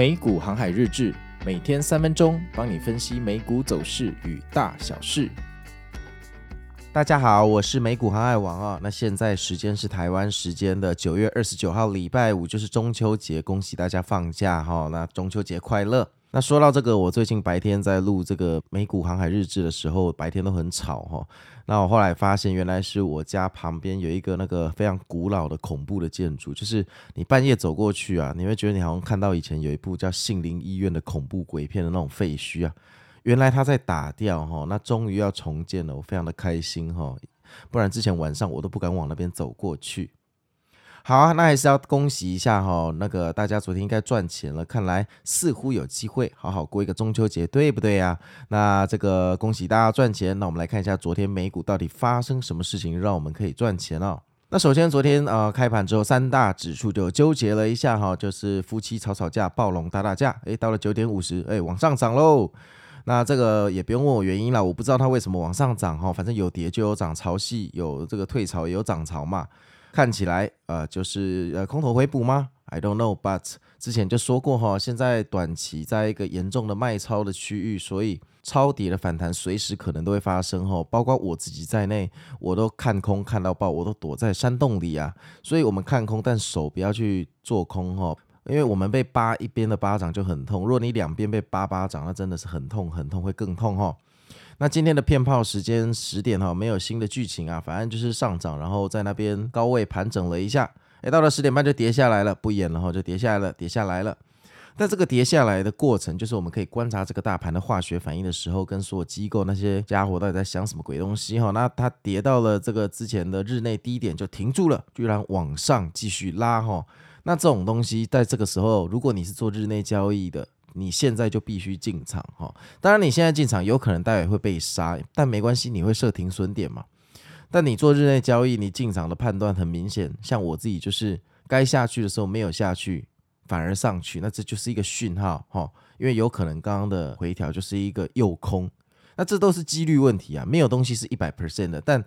美股航海日志，每天三分钟，帮你分析美股走势与大小事。大家好，我是美股航海王啊。那现在时间是台湾时间的九月二十九号，礼拜五，就是中秋节，恭喜大家放假哈。那中秋节快乐。那说到这个，我最近白天在录这个美股航海日志的时候，白天都很吵哈。那我后来发现，原来是我家旁边有一个那个非常古老的恐怖的建筑，就是你半夜走过去啊，你会觉得你好像看到以前有一部叫《杏林医院》的恐怖鬼片的那种废墟啊。原来他在打掉哈，那终于要重建了，我非常的开心哈。不然之前晚上我都不敢往那边走过去。好啊，那还是要恭喜一下哈，那个大家昨天应该赚钱了，看来似乎有机会好好过一个中秋节，对不对呀？那这个恭喜大家赚钱，那我们来看一下昨天美股到底发生什么事情，让我们可以赚钱哦。那首先昨天呃开盘之后，三大指数就纠结了一下哈，就是夫妻吵吵架，暴龙打打架，诶，到了九点五十，诶，往上涨喽。那这个也不用问我原因了，我不知道它为什么往上涨哈，反正有跌就有涨潮汐，有这个退潮也有涨潮嘛。看起来呃就是呃空头回补吗？I don't know，but 之前就说过哈，现在短期在一个严重的卖超的区域，所以超跌的反弹随时可能都会发生哈，包括我自己在内，我都看空看到爆，我都躲在山洞里啊，所以我们看空，但手不要去做空哈，因为我们被扒一边的巴掌就很痛，如果你两边被扒巴掌，那真的是很痛很痛，会更痛哈。那今天的骗炮时间十点哈，没有新的剧情啊，反正就是上涨，然后在那边高位盘整了一下，诶，到了十点半就跌下来了，不演了哈，就跌下来了，跌下来了。但这个跌下来的过程，就是我们可以观察这个大盘的化学反应的时候，跟所有机构那些家伙到底在想什么鬼东西哈。那它跌到了这个之前的日内低点就停住了，居然往上继续拉哈。那这种东西在这个时候，如果你是做日内交易的，你现在就必须进场哈，当然你现在进场有可能待会会被杀，但没关系，你会设停损点嘛。但你做日内交易，你进场的判断很明显，像我自己就是该下去的时候没有下去，反而上去，那这就是一个讯号哈，因为有可能刚刚的回调就是一个诱空，那这都是几率问题啊，没有东西是一百 percent 的，但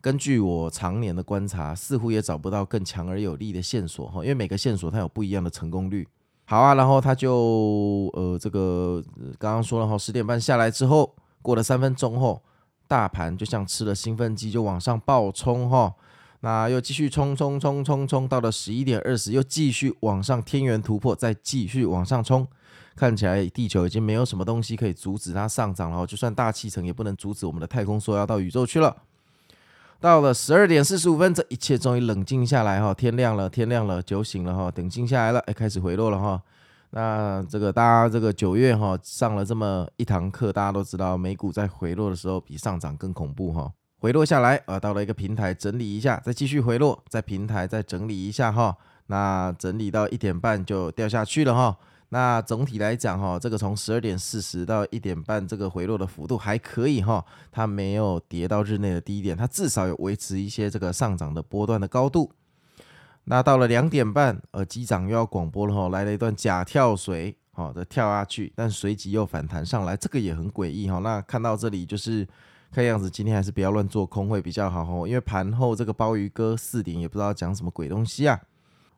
根据我常年的观察，似乎也找不到更强而有力的线索哈，因为每个线索它有不一样的成功率。好啊，然后他就呃，这个刚刚说了哈，十点半下来之后，过了三分钟后，大盘就像吃了兴奋剂，就往上暴冲哈，那又继续冲冲冲冲冲，到了十一点二十，又继续往上天元突破，再继续往上冲，看起来地球已经没有什么东西可以阻止它上涨了，就算大气层也不能阻止我们的太空梭要到宇宙去了。到了十二点四十五分，这一切终于冷静下来哈，天亮了，天亮了，酒醒了哈，冷静下来了，哎，开始回落了哈。那这个大家这个九月哈上了这么一堂课，大家都知道美股在回落的时候比上涨更恐怖哈。回落下来啊，到了一个平台整理一下，再继续回落，在平台再整理一下哈。那整理到一点半就掉下去了哈。那总体来讲哈，这个从十二点四十到一点半，这个回落的幅度还可以哈，它没有跌到日内的低点，它至少有维持一些这个上涨的波段的高度。那到了两点半，呃，机长又要广播了哈，来了一段假跳水，好的跳下去，但随即又反弹上来，这个也很诡异哈。那看到这里就是看样子，今天还是不要乱做空会比较好哈，因为盘后这个鲍鱼哥四点也不知道讲什么鬼东西啊。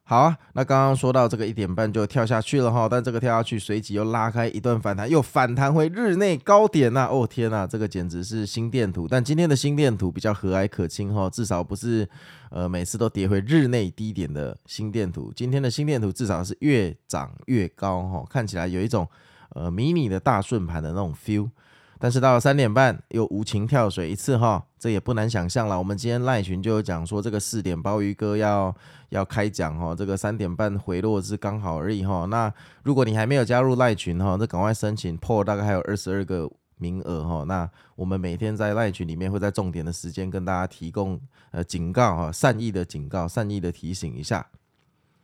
好啊，那刚刚说到这个一点半就跳下去了哈，但这个跳下去随即又拉开一段反弹，又反弹回日内高点呐、哦天呐，这个简直是心电图。但今天的心电图比较和蔼可亲哈，至少不是呃每次都跌回日内低点的心电图。今天的心电图至少是越涨越高哈，看起来有一种呃迷你的大顺盘的那种 feel。但是到了三点半又无情跳水一次哈，这也不难想象了。我们今天赖群就有讲说，这个四点鲍鱼哥要要开讲哈，这个三点半回落是刚好而已哈。那如果你还没有加入赖群哈，那赶快申请破大概还有二十二个名额哈。那我们每天在赖群里面会在重点的时间跟大家提供呃警告哈，善意的警告，善意的提醒一下。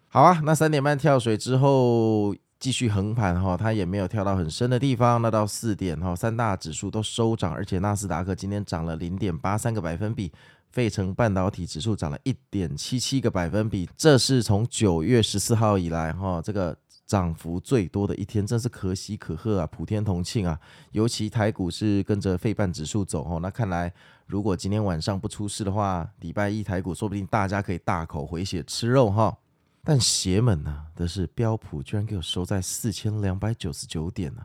好啊，那三点半跳水之后。继续横盘哈，它也没有跳到很深的地方。那到四点哈，三大指数都收涨，而且纳斯达克今天涨了零点八三个百分比，费城半导体指数涨了一点七七个百分比，这是从九月十四号以来哈，这个涨幅最多的一天，真是可喜可贺啊，普天同庆啊！尤其台股是跟着费半指数走哈，那看来如果今天晚上不出事的话，礼拜一台股说不定大家可以大口回血吃肉哈。但邪门呢、的是标普居然给我收在四千两百九十九点呢、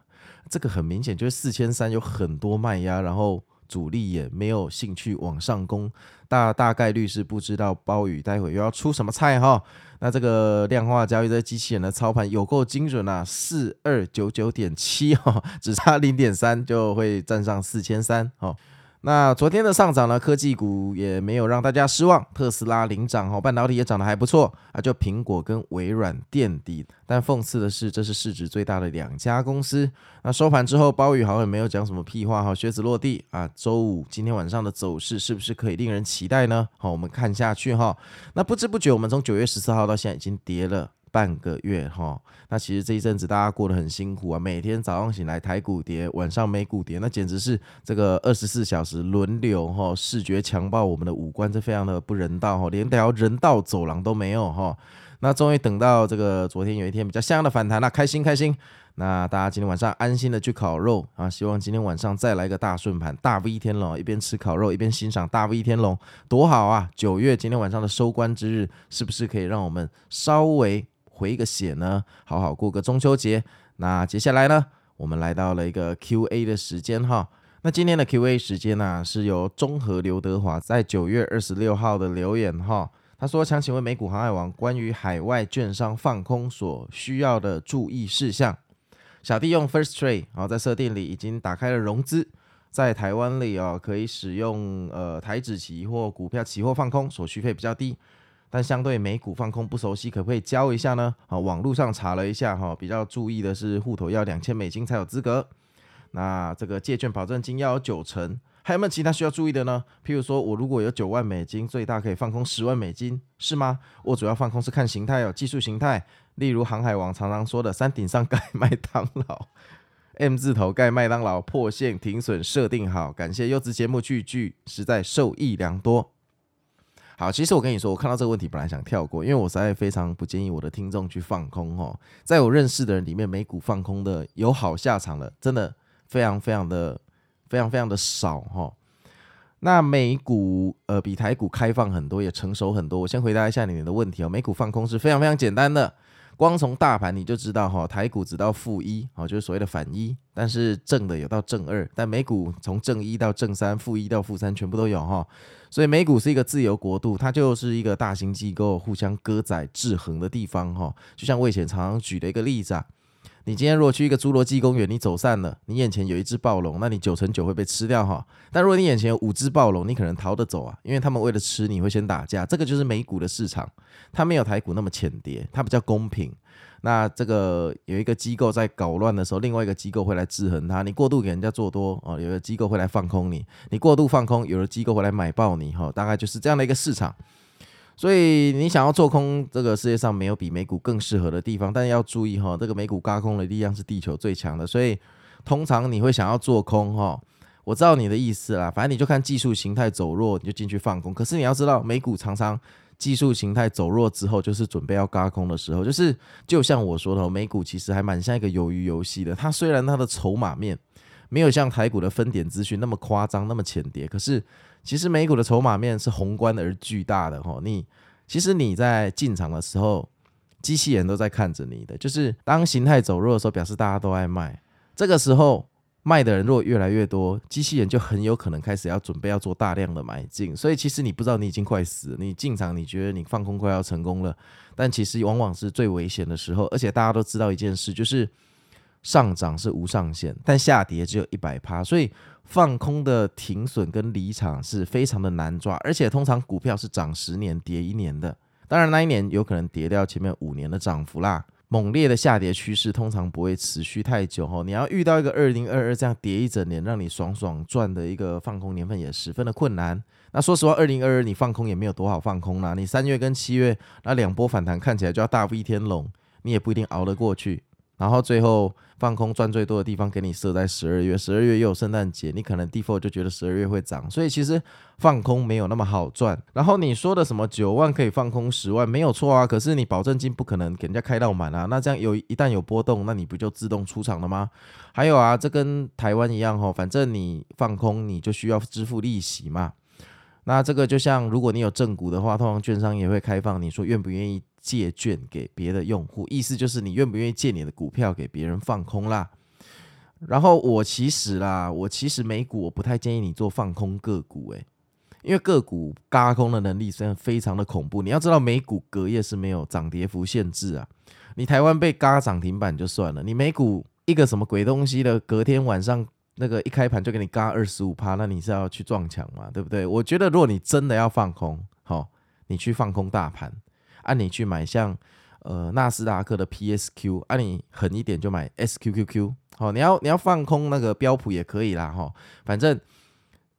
这个很明显就是四千三有很多卖压，然后主力也没有兴趣往上攻，大大概率是不知道鲍宇待会又要出什么菜哈。那这个量化交易的机器人的操盘有够精准啊，四二九九点七哈，只差零点三就会站上四千三哈。那昨天的上涨呢，科技股也没有让大家失望，特斯拉领涨哈，半导体也涨得还不错啊，就苹果跟微软垫底。但讽刺的是，这是市值最大的两家公司。那收盘之后，鲍宇好像没有讲什么屁话哈，靴子落地啊。周五今天晚上的走势是不是可以令人期待呢？好，我们看下去哈。那不知不觉，我们从九月十四号到现在已经跌了。半个月哈，那其实这一阵子大家过得很辛苦啊，每天早上醒来台股跌，晚上美股跌，那简直是这个二十四小时轮流哈，视觉强暴我们的五官，这非常的不人道哈，连条人道走廊都没有哈。那终于等到这个昨天有一天比较像样的反弹了，开心开心。那大家今天晚上安心的去烤肉啊，希望今天晚上再来个大顺盘，大 V 天龙，一边吃烤肉一边欣赏大 V 天龙，多好啊！九月今天晚上的收官之日，是不是可以让我们稍微回一个血呢，好好过个中秋节。那接下来呢，我们来到了一个 Q&A 的时间哈。那今天的 Q&A 时间呢，是由中和刘德华在九月二十六号的留言哈。他说：“想请问美股航海王关于海外券商放空所需要的注意事项。”小弟用 First Trade 啊，在设定里已经打开了融资，在台湾里啊可以使用呃台指期或股票期货放空，手续费比较低。但相对美股放空不熟悉，可不可以教一下呢？啊，网络上查了一下哈，比较注意的是户头要两千美金才有资格。那这个借券保证金要有九成，还有没有其他需要注意的呢？譬如说我如果有九万美金，最大可以放空十万美金，是吗？我主要放空是看形态哦，技术形态，例如航海王常常说的山顶上盖麦当劳，M 字头盖麦当劳破线停损设定好，感谢优质节目句句，实在受益良多。好，其实我跟你说，我看到这个问题，本来想跳过，因为我实在非常不建议我的听众去放空哦。在我认识的人里面，美股放空的有好下场的，真的非常非常的非常非常的少哈。那美股呃比台股开放很多，也成熟很多。我先回答一下你的问题哦，美股放空是非常非常简单的。光从大盘你就知道哈，台股只到负一，哦，就是所谓的反一，但是正的有到正二，但美股从正一到正三，负一到负三全部都有哈，所以美股是一个自由国度，它就是一个大型机构互相割宰制衡的地方哈，就像我以前常常举的一个例子啊。你今天如果去一个侏罗纪公园，你走散了，你眼前有一只暴龙，那你九成九会被吃掉哈。但如果你眼前有五只暴龙，你可能逃得走啊，因为他们为了吃你会先打架。这个就是美股的市场，它没有台股那么浅碟，它比较公平。那这个有一个机构在搞乱的时候，另外一个机构会来制衡它。你过度给人家做多哦，有的机构会来放空你；你过度放空，有的机构会来买爆你哈。大概就是这样的一个市场。所以你想要做空，这个世界上没有比美股更适合的地方，但要注意哈，这个美股轧空的力量是地球最强的，所以通常你会想要做空哈，我知道你的意思啦，反正你就看技术形态走弱，你就进去放空。可是你要知道，美股常常技术形态走弱之后，就是准备要嘎空的时候，就是就像我说的，美股其实还蛮像一个鱿鱼游戏的，它虽然它的筹码面没有像台股的分点资讯那么夸张，那么浅碟，可是。其实美股的筹码面是宏观而巨大的哈，你其实你在进场的时候，机器人都在看着你的，就是当形态走弱的时候，表示大家都爱卖，这个时候卖的人如果越来越多，机器人就很有可能开始要准备要做大量的买进，所以其实你不知道你已经快死，你进场你觉得你放空快要成功了，但其实往往是最危险的时候，而且大家都知道一件事，就是上涨是无上限，但下跌只有一百趴，所以。放空的停损跟离场是非常的难抓，而且通常股票是涨十年跌一年的，当然那一年有可能跌掉前面五年的涨幅啦。猛烈的下跌趋势通常不会持续太久吼，你要遇到一个二零二二这样跌一整年让你爽爽赚的一个放空年份也十分的困难。那说实话，二零二二你放空也没有多好放空啦，你三月跟七月那两波反弹看起来就要大 V 天龙，你也不一定熬得过去。然后最后放空赚最多的地方给你设在十二月，十二月又有圣诞节，你可能 default 就觉得十二月会涨，所以其实放空没有那么好赚。然后你说的什么九万可以放空十万没有错啊，可是你保证金不可能给人家开到满啊，那这样有一旦有波动，那你不就自动出场了吗？还有啊，这跟台湾一样哈，反正你放空你就需要支付利息嘛。那这个就像如果你有正股的话，通常券商也会开放，你说愿不愿意借券给别的用户，意思就是你愿不愿意借你的股票给别人放空啦。然后我其实啦，我其实美股我不太建议你做放空个股，诶，因为个股嘎空的能力真的非常的恐怖。你要知道美股隔夜是没有涨跌幅限制啊，你台湾被嘎涨停板就算了，你美股一个什么鬼东西的，隔天晚上那个一开盘就给你嘎二十五趴，那你是要去撞墙嘛，对不对？我觉得如果你真的要放空，好，你去放空大盘，按你去买像。呃，纳斯达克的 PSQ，啊，你狠一点就买 SQQQ，好，你要你要放空那个标普也可以啦，哈，反正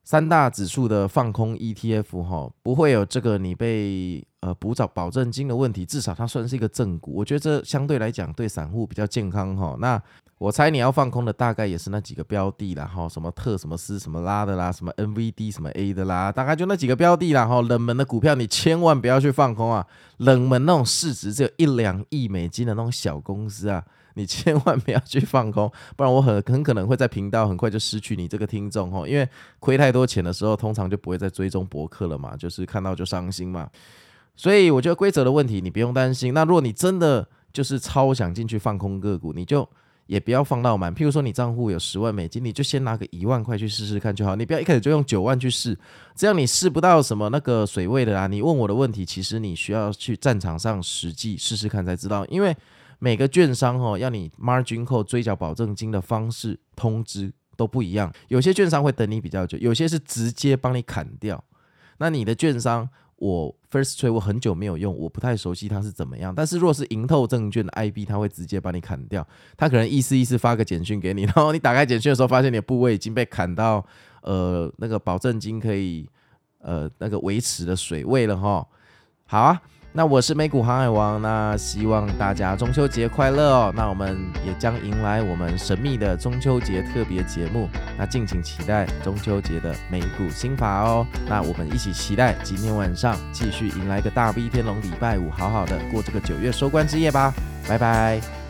三大指数的放空 ETF，哈，不会有这个你被呃补找保证金的问题，至少它算是一个正股，我觉得这相对来讲对散户比较健康，哈，那。我猜你要放空的大概也是那几个标的啦，哈，什么特什么斯什么拉的啦，什么 NVD 什么 A 的啦，大概就那几个标的啦，哈，冷门的股票你千万不要去放空啊，冷门那种市值只有一两亿美金的那种小公司啊，你千万不要去放空，不然我很很可能会在频道很快就失去你这个听众哈，因为亏太多钱的时候，通常就不会再追踪博客了嘛，就是看到就伤心嘛，所以我觉得规则的问题你不用担心，那如果你真的就是超想进去放空个股，你就。也不要放到满，譬如说你账户有十万美金，你就先拿个一万块去试试看就好。你不要一开始就用九万去试，这样你试不到什么那个水位的啦。你问我的问题，其实你需要去战场上实际试试看才知道。因为每个券商哦，要你 margin call 追缴保证金的方式通知都不一样，有些券商会等你比较久，有些是直接帮你砍掉。那你的券商。我 First Trade 我很久没有用，我不太熟悉它是怎么样。但是如果是盈透证券的 IB，它会直接把你砍掉，它可能意思意思发个简讯给你，然后你打开简讯的时候，发现你的部位已经被砍到，呃，那个保证金可以，呃，那个维持的水位了哈。好啊。那我是美股航海王，那希望大家中秋节快乐哦。那我们也将迎来我们神秘的中秋节特别节目，那敬请期待中秋节的美股新法哦。那我们一起期待今天晚上继续迎来个大 V 天龙礼拜五，好好的过这个九月收官之夜吧。拜拜。